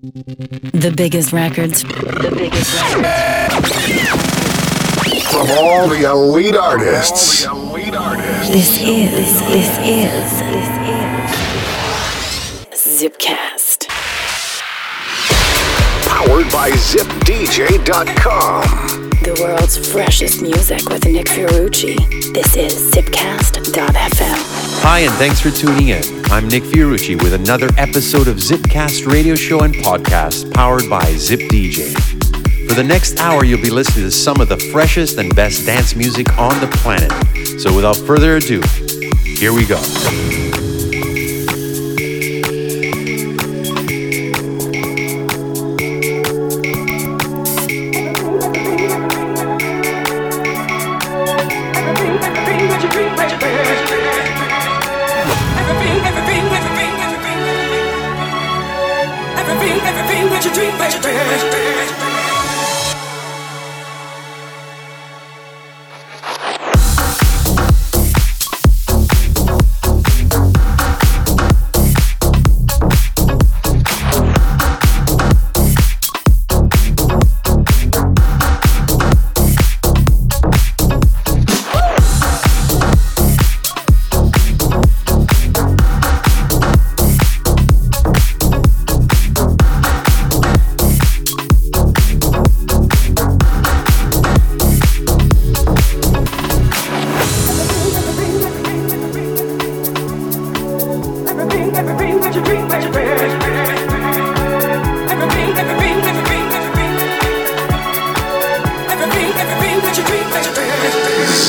The biggest records. The biggest records. From all the elite artists. The elite artists. This is, this is, this is Zipcast. Powered by ZipDJ.com. The world's freshest music with Nick Fiorucci. This is Zipcast.fm. Hi, and thanks for tuning in. I'm Nick Fiorucci with another episode of Zipcast radio show and podcast powered by Zip DJ. For the next hour, you'll be listening to some of the freshest and best dance music on the planet. So without further ado, here we go.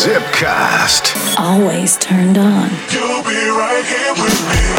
Zipcast. Always turned on. You'll be right here with me.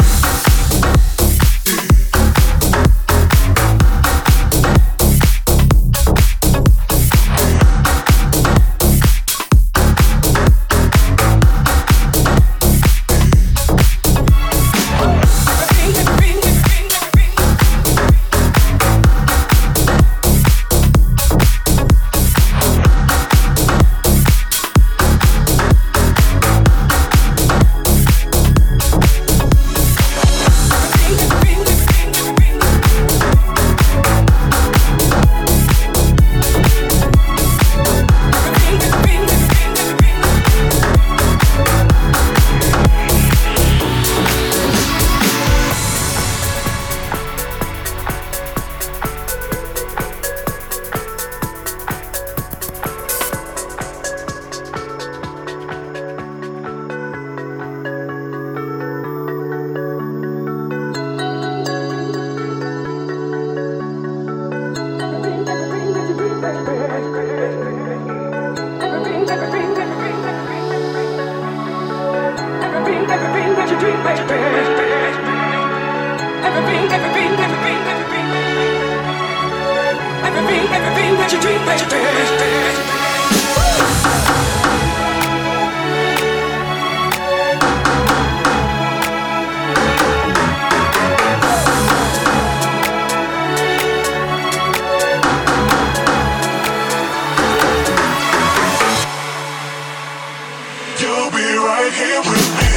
Be right here with me.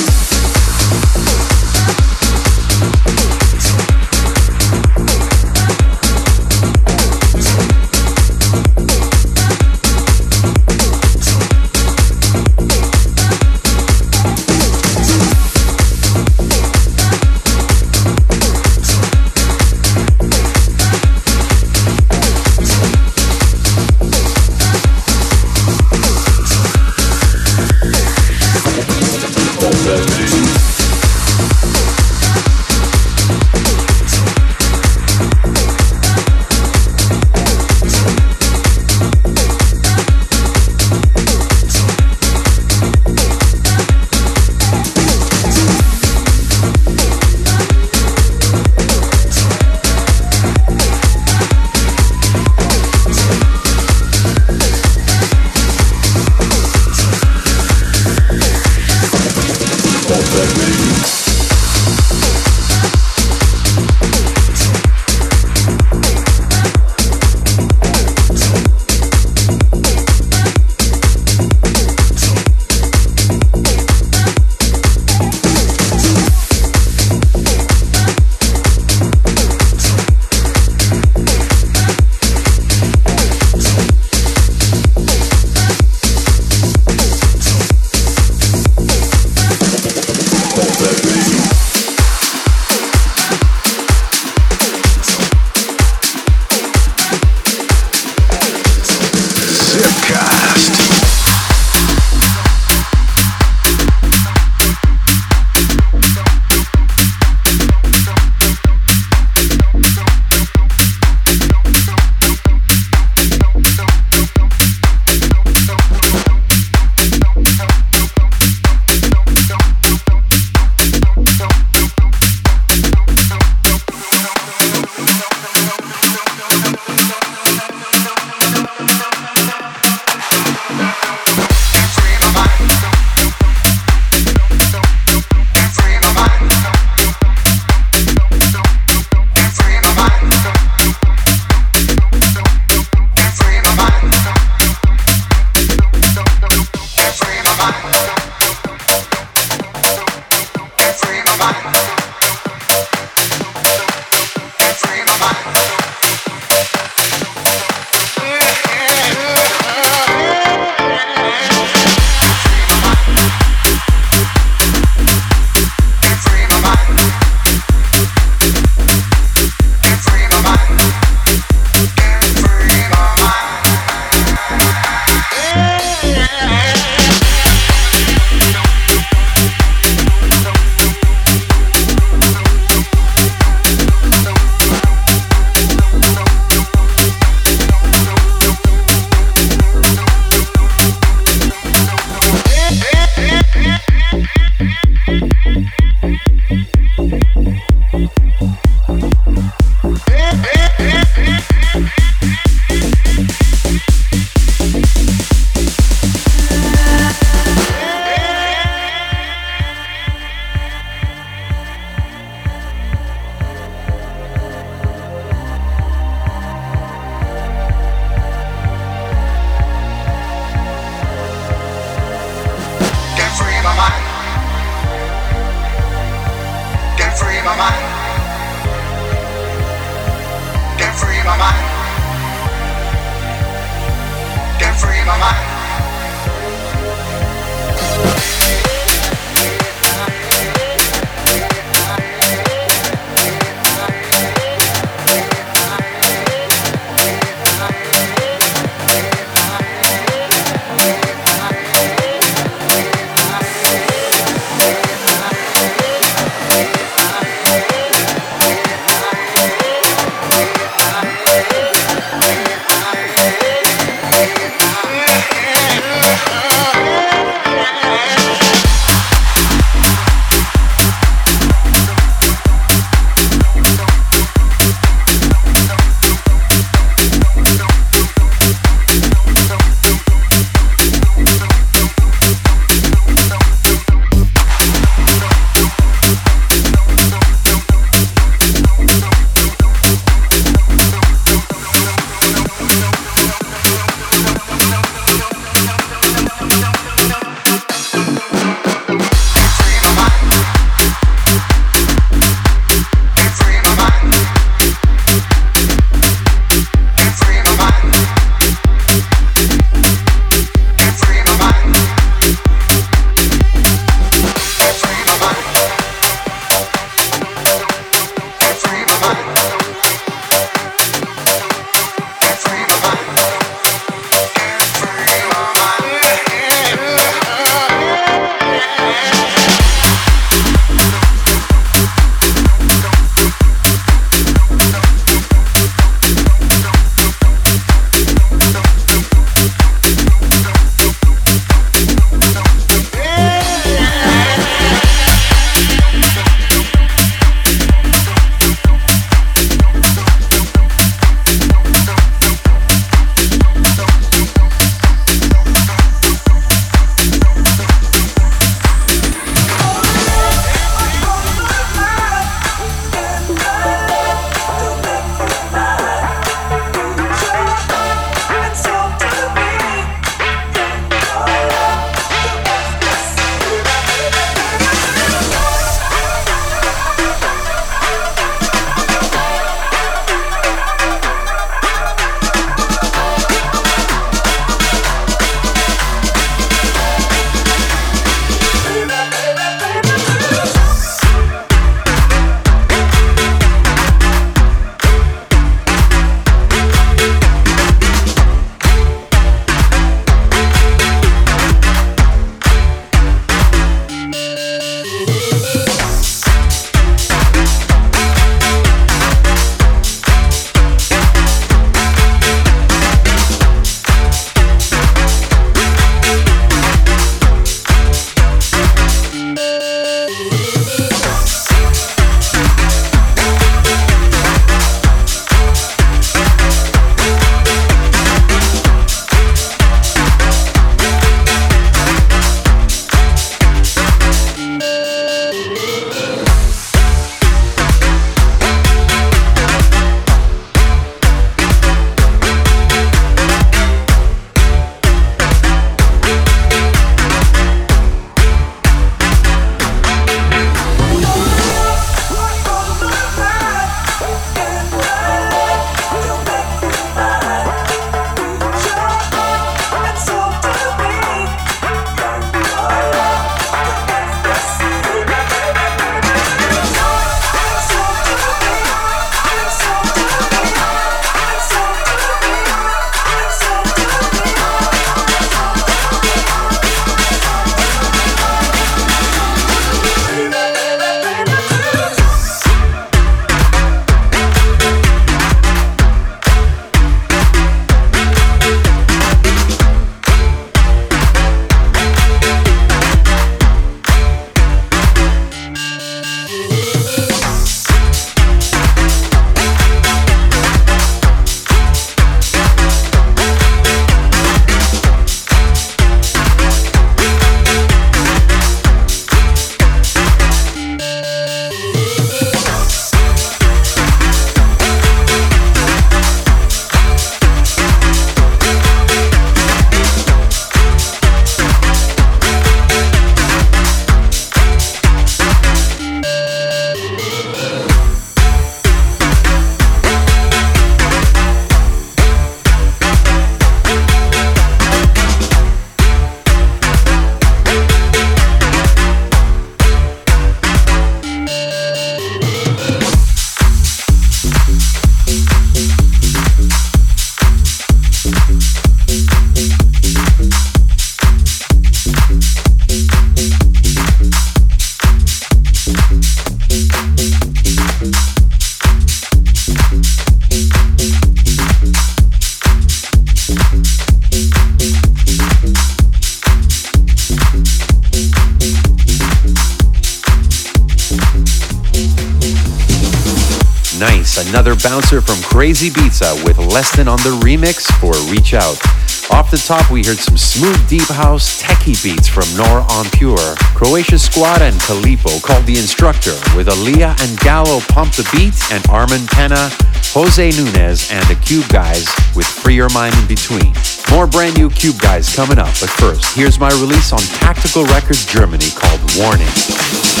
Crazibiza with Less Than on the remix for Reach Out. Off the top, we heard some smooth deep house techie beats from Nor on Pure, Croatia Squad and Calipo called The Instructor with Aaliyah and Gallo Pump the Beat and Armin Penna, Jose Nunez and the Cube Guys with Free Your Mind in Between. More brand new Cube Guys coming up, but first, here's my release on Tactical Records Germany called Warning.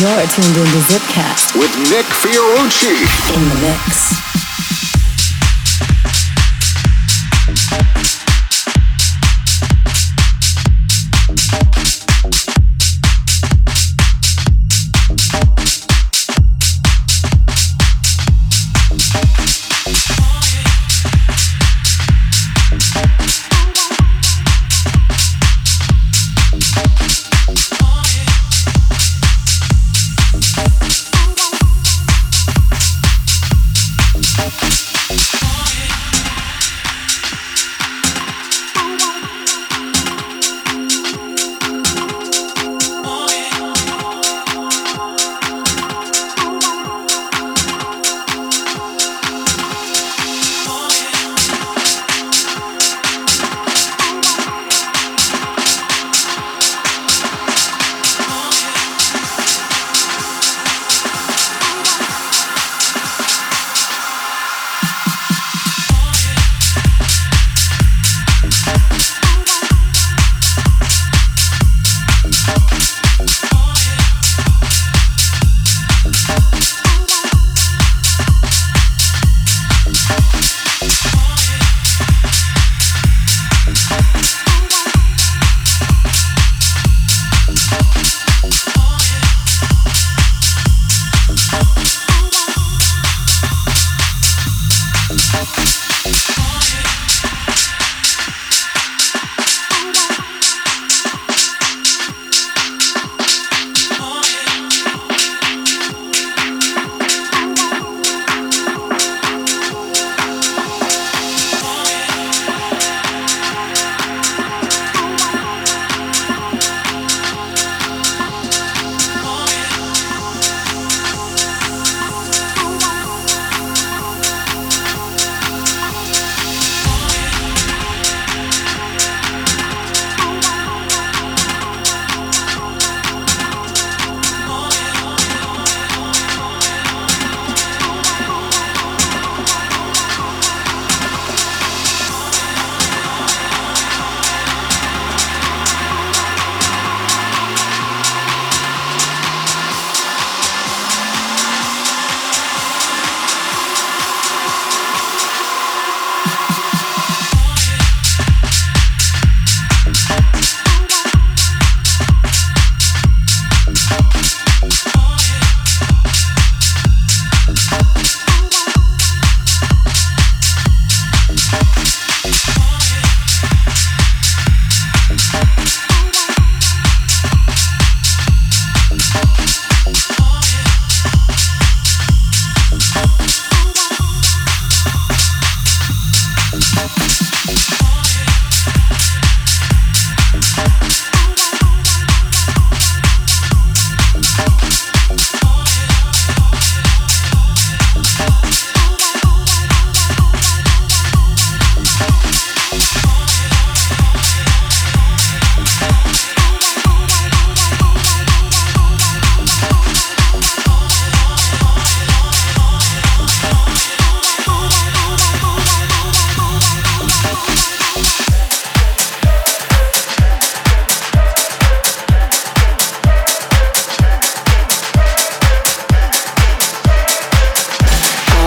You're tuned into Zipcast with Nick Fiorucci in the mix.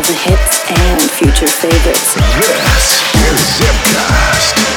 the hits and future favorites. This is Zipcast.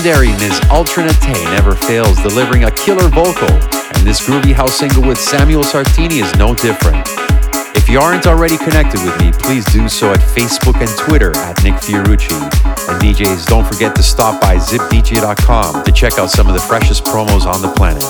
Legendary Ms. Ultra Naté never fails, delivering a killer vocal, and this groovy house single with Samuel Sartini is no different. If you aren't already connected with me, please do so at Facebook and Twitter at Nick Fiorucci. And DJs, don't forget to stop by zipdj.com to check out some of the freshest promos on the planet.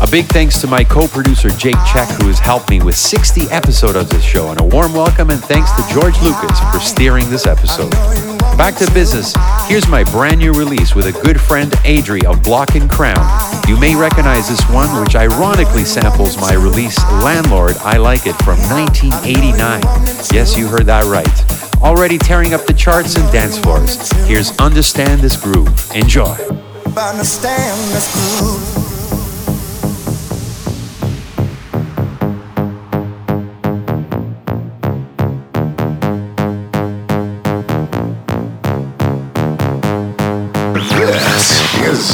A big thanks to my co-producer Jake Check, who has helped me with 60 episodes of this show, and a warm welcome and thanks to George Lucas for steering this episode. Back to business. Here's my brand new release with a good friend Adri of Block and Crown. You may recognize this one, which ironically samples my release Landlord I Like It from 1989. Yes, you heard that right. Already tearing up the charts and dance floors. Here's Understand This Groove. Enjoy. Understand this groove.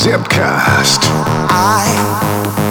Zipcast. I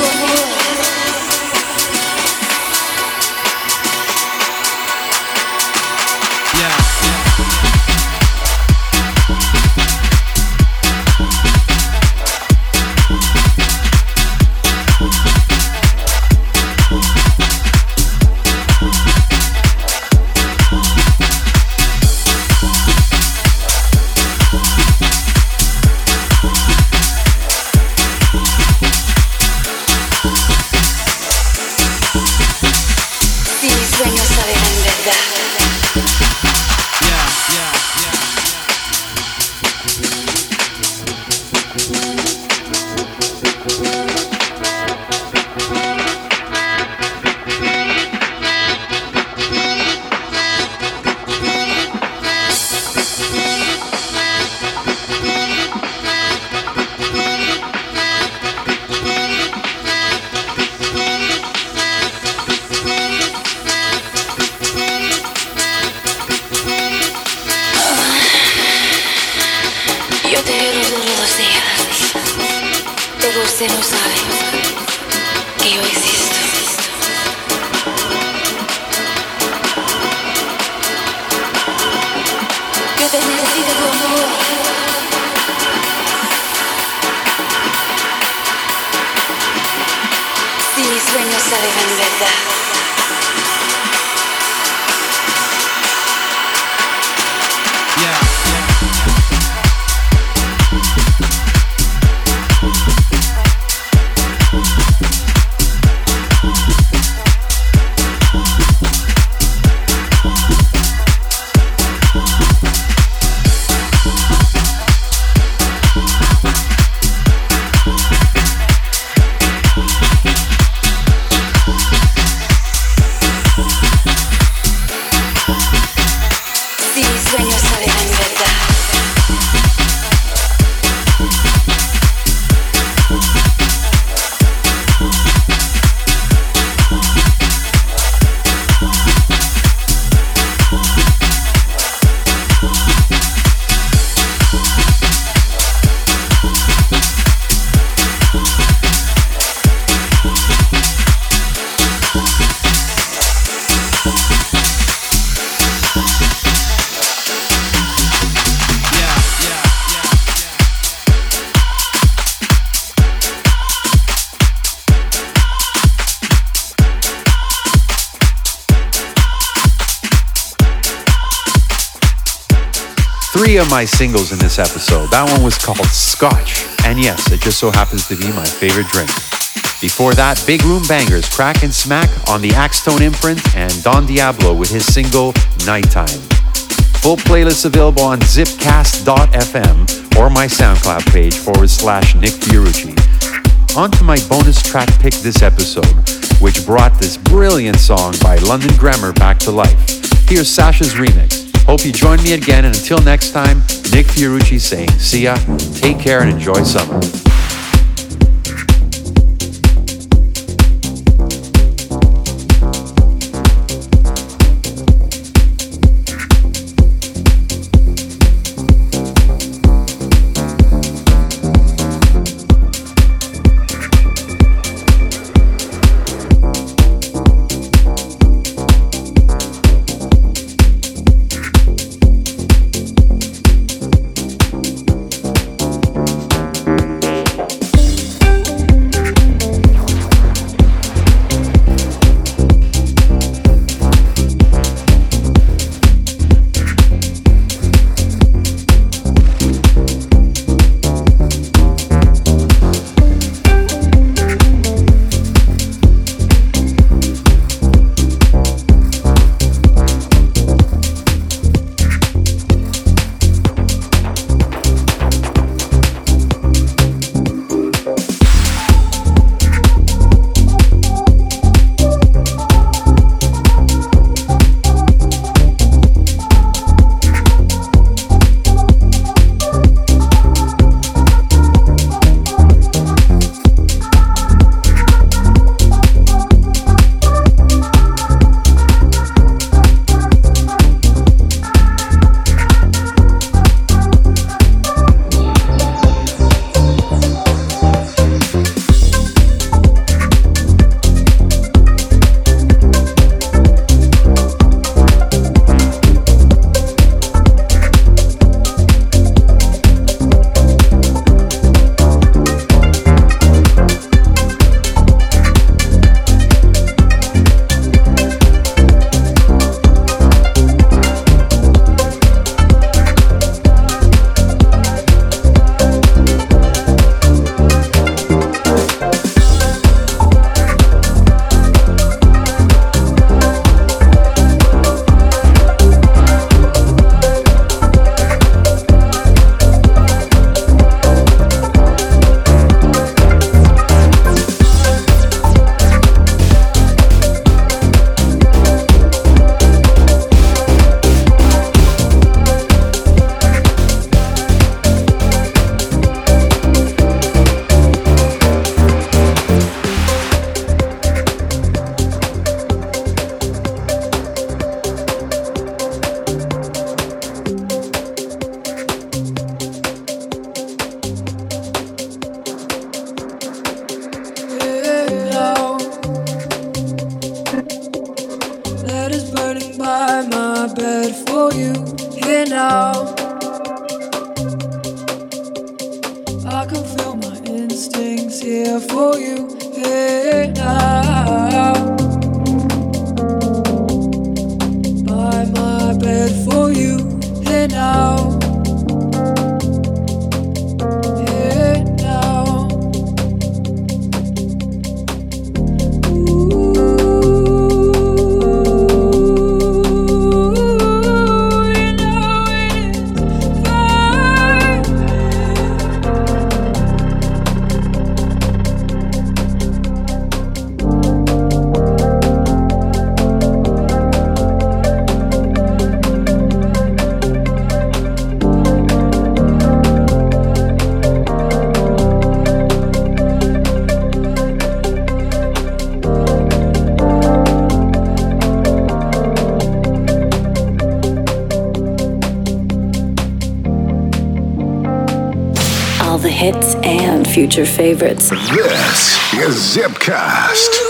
from the three of my singles in this episode. That one was called Scotch, and yes, it just so happens to be my favorite drink. Before that, big room bangers, Crack and Smack on the Axtone imprint, and Don Diablo with his single Nighttime. Full playlists available on zipcast.fm or my SoundCloud page forward slash Nick Fiorucci. On to my bonus track pick this episode, which brought this brilliant song by London Grammar back to life. Here's Sasha's remix. Hope you join me again, and until next time, Nick Fiorucci saying, see ya, take care, and enjoy summer. Hits and future favorites. This is Zipcast.